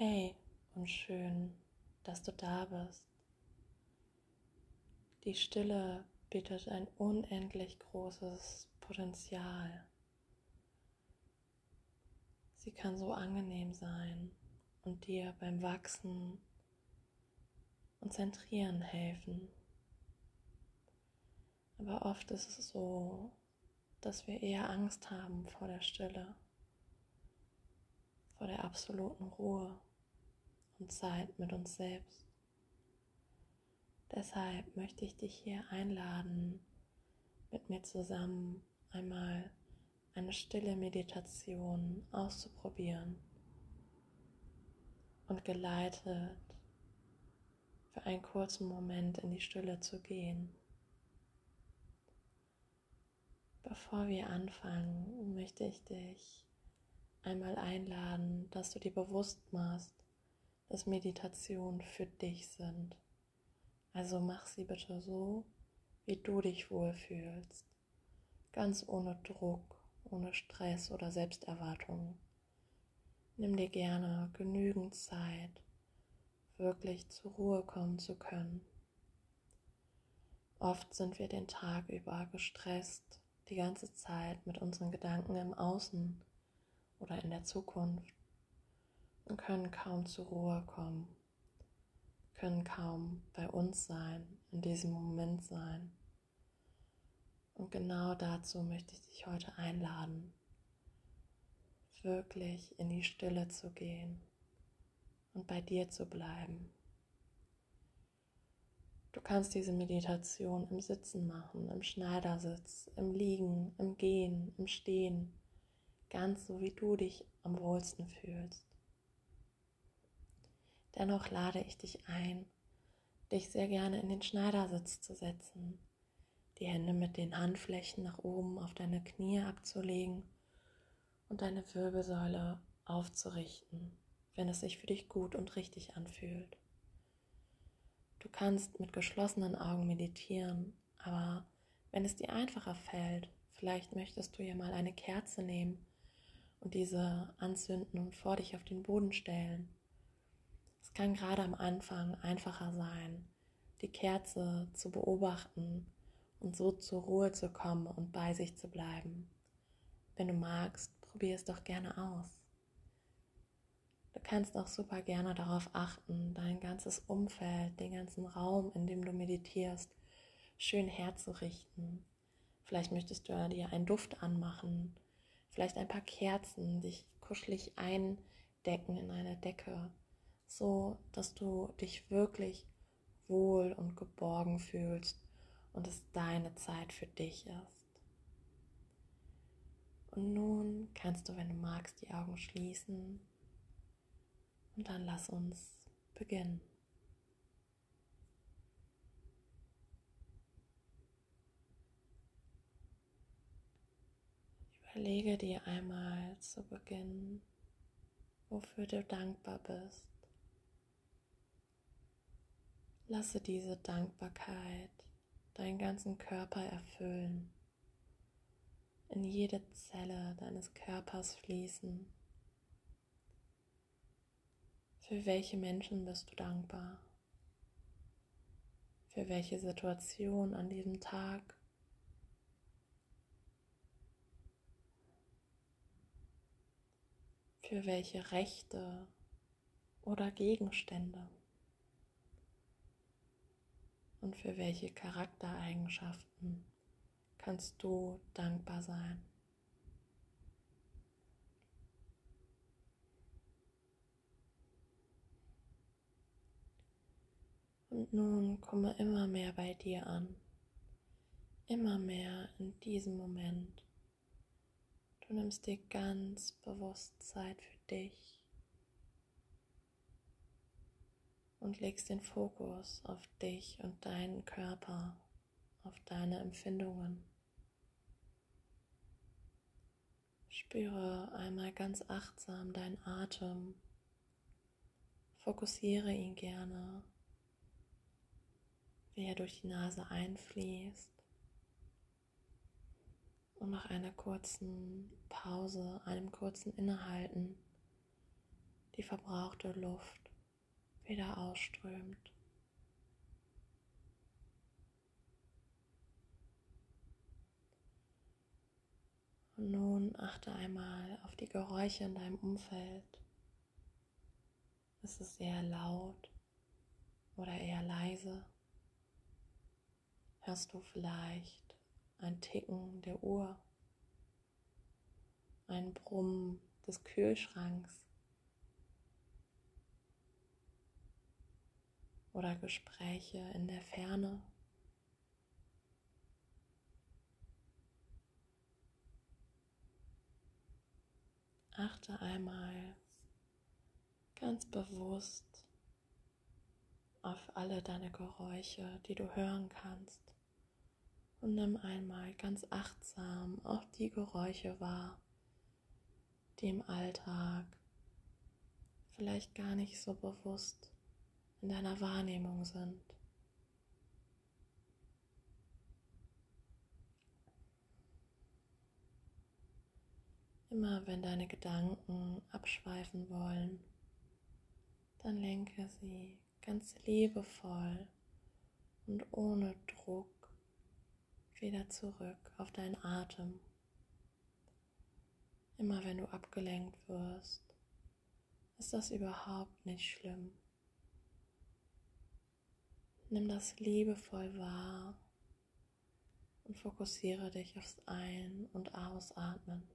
Hey und schön, dass du da bist. Die Stille bietet ein unendlich großes Potenzial. Sie kann so angenehm sein und dir beim Wachsen und Zentrieren helfen. Aber oft ist es so, dass wir eher Angst haben vor der Stille, vor der absoluten Ruhe und Zeit mit uns selbst. Deshalb möchte ich dich hier einladen, mit mir zusammen einmal eine stille Meditation auszuprobieren und geleitet für einen kurzen Moment in die Stille zu gehen. Bevor wir anfangen, möchte ich dich einmal einladen, dass du dir bewusst machst, dass Meditationen für dich sind. Also mach sie bitte so, wie du dich wohlfühlst. Ganz ohne Druck, ohne Stress oder Selbsterwartung. Nimm dir gerne genügend Zeit, wirklich zur Ruhe kommen zu können. Oft sind wir den Tag über gestresst, die ganze Zeit mit unseren Gedanken im Außen oder in der Zukunft und können kaum zur Ruhe kommen, können kaum bei uns sein, in diesem Moment sein. Und genau dazu möchte ich dich heute einladen, wirklich in die Stille zu gehen und bei dir zu bleiben. Du kannst diese Meditation im Sitzen machen, im Schneidersitz, im Liegen, im Gehen, im Stehen, ganz so wie du dich am wohlsten fühlst. Dennoch lade ich dich ein, dich sehr gerne in den Schneidersitz zu setzen, die Hände mit den Handflächen nach oben auf deine Knie abzulegen und deine Wirbelsäule aufzurichten, wenn es sich für dich gut und richtig anfühlt. Du kannst mit geschlossenen Augen meditieren, aber wenn es dir einfacher fällt, vielleicht möchtest du ja mal eine Kerze nehmen und diese anzünden und vor dich auf den Boden stellen. Es kann gerade am Anfang einfacher sein, die Kerze zu beobachten und so zur Ruhe zu kommen und bei sich zu bleiben. Wenn du magst, probier es doch gerne aus. Du kannst auch super gerne darauf achten, dein ganzes Umfeld, den ganzen Raum, in dem du meditierst, schön herzurichten. Vielleicht möchtest du dir einen Duft anmachen, vielleicht ein paar Kerzen, dich kuschelig eindecken in eine Decke, so dass du dich wirklich wohl und geborgen fühlst und es deine Zeit für dich ist. Und nun kannst du, wenn du magst, die Augen schließen und dann lass uns beginnen. Überlege dir einmal zu Beginn, wofür du dankbar bist. Lasse diese Dankbarkeit deinen ganzen Körper erfüllen, in jede Zelle deines Körpers fließen. Für welche Menschen bist du dankbar? Für welche Situation an diesem Tag? Für welche Rechte oder Gegenstände? Und für welche Charaktereigenschaften kannst du dankbar sein? Und nun komme immer mehr bei dir an, immer mehr in diesem Moment. Du nimmst dir ganz bewusst Zeit für dich und legst den Fokus auf dich und deinen Körper, auf deine Empfindungen. Spüre einmal ganz achtsam deinen Atem. Fokussiere ihn gerne wie er durch die Nase einfließt. Und nach einer kurzen Pause, einem kurzen Innehalten, die verbrauchte Luft wieder ausströmt. Und nun achte einmal auf die Geräusche in deinem Umfeld. Ist es eher laut oder eher leise? Hörst du vielleicht ein Ticken der Uhr, ein Brummen des Kühlschranks oder Gespräche in der Ferne? Achte einmal ganz bewusst auf alle deine Geräusche, die du hören kannst. Und nimm einmal ganz achtsam auch die Geräusche wahr, die im Alltag vielleicht gar nicht so bewusst in deiner Wahrnehmung sind. Immer wenn deine Gedanken abschweifen wollen, dann lenke sie ganz liebevoll und ohne Druck wieder zurück auf deinen Atem. Immer wenn du abgelenkt wirst, ist das überhaupt nicht schlimm. Nimm das liebevoll wahr und fokussiere dich aufs Ein- und Ausatmen.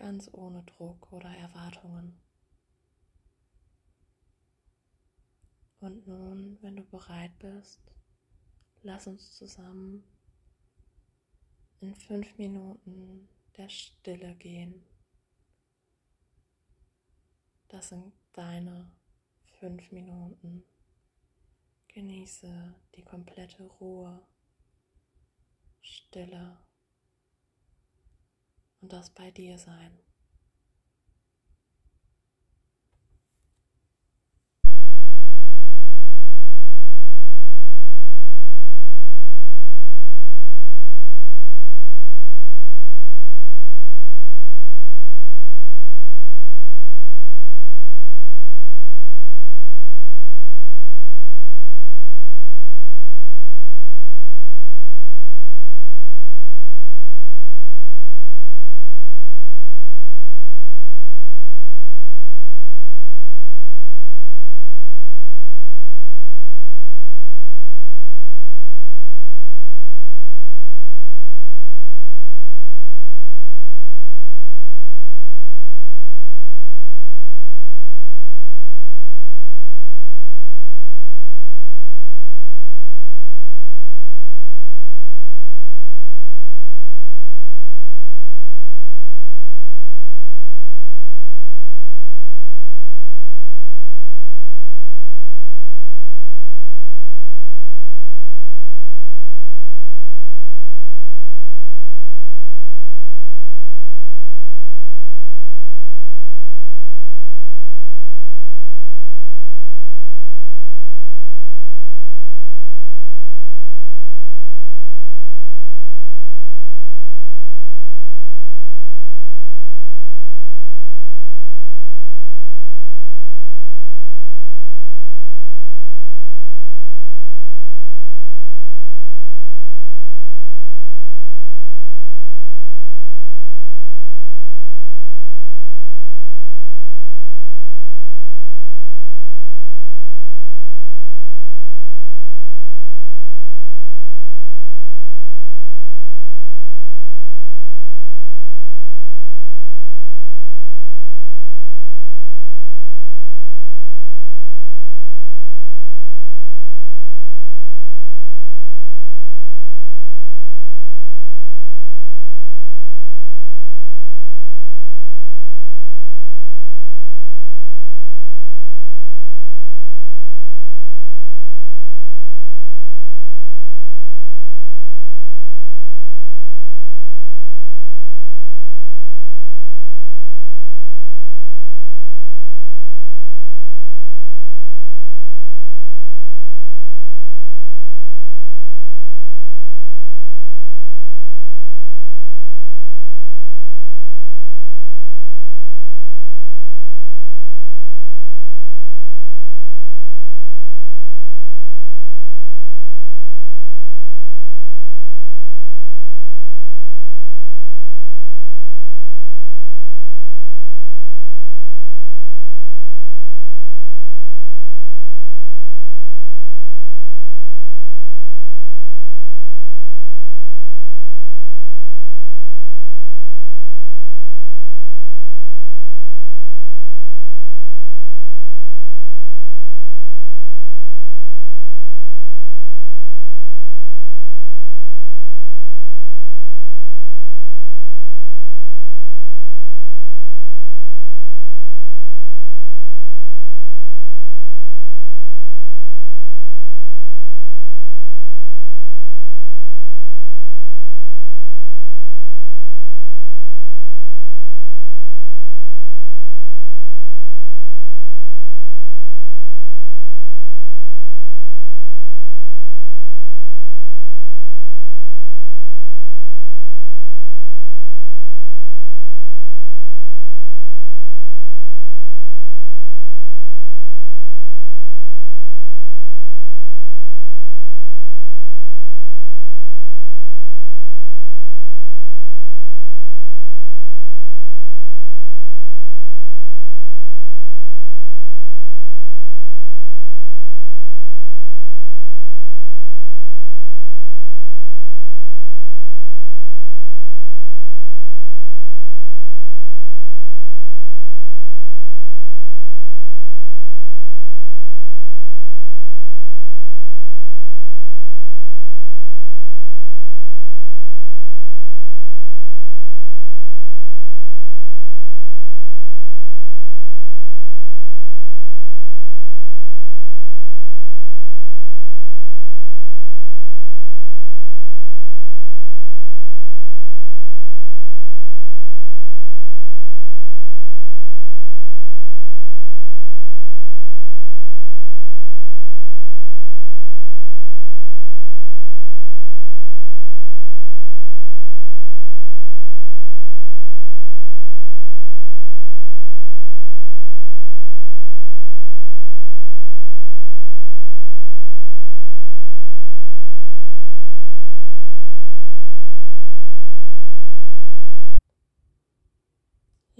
ganz ohne Druck oder Erwartungen. Und nun, wenn du bereit bist, lass uns zusammen in fünf Minuten der Stille gehen. Das sind deine fünf Minuten. Genieße die komplette Ruhe, Stille und das bei dir sein.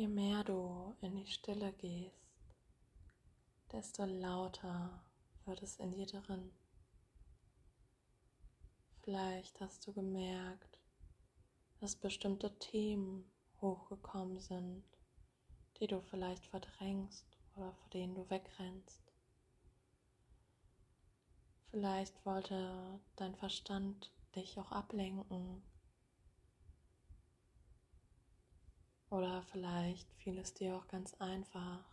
Je mehr du in die Stille gehst, desto lauter wird es in dir drin. Vielleicht hast du gemerkt, dass bestimmte Themen hochgekommen sind, die du vielleicht verdrängst oder vor denen du wegrennst. Vielleicht wollte dein Verstand dich auch ablenken. Oder vielleicht fiel es dir auch ganz einfach,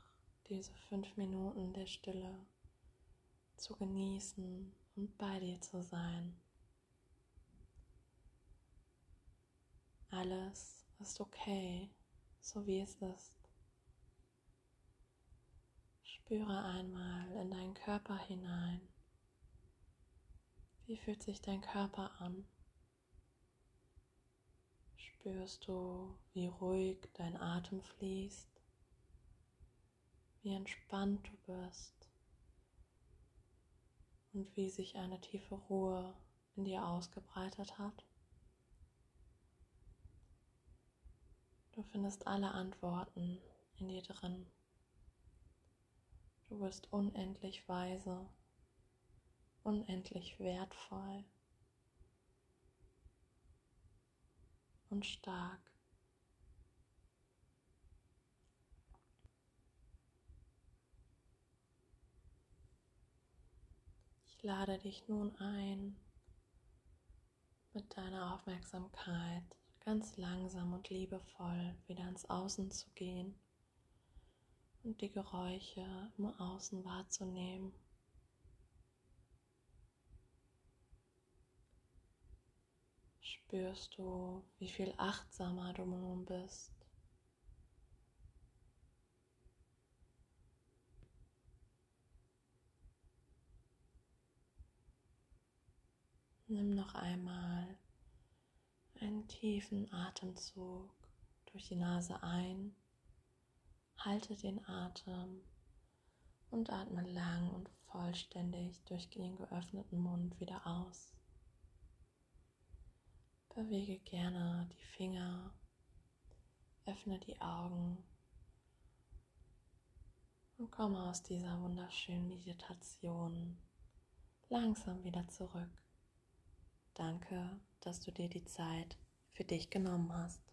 diese fünf Minuten der Stille zu genießen und bei dir zu sein. Alles ist okay, so wie es ist. Spüre einmal in deinen Körper hinein. Wie fühlt sich dein Körper an? Spürst du, wie ruhig dein Atem fließt, wie entspannt du bist und wie sich eine tiefe Ruhe in dir ausgebreitet hat? Du findest alle Antworten in dir drin. Du bist unendlich weise, unendlich wertvoll und stark. Ich lade dich nun ein, mit deiner Aufmerksamkeit ganz langsam und liebevoll wieder ins Außen zu gehen und die Geräusche im Außen wahrzunehmen. Spürst du, wie viel achtsamer du nun bist. Nimm noch einmal einen tiefen Atemzug durch die Nase ein, halte den Atem und atme lang und vollständig durch den geöffneten Mund wieder aus. Bewege gerne die Finger, öffne die Augen und komme aus dieser wunderschönen Meditation langsam wieder zurück. Danke dass du dir die Zeit für dich genommen hast.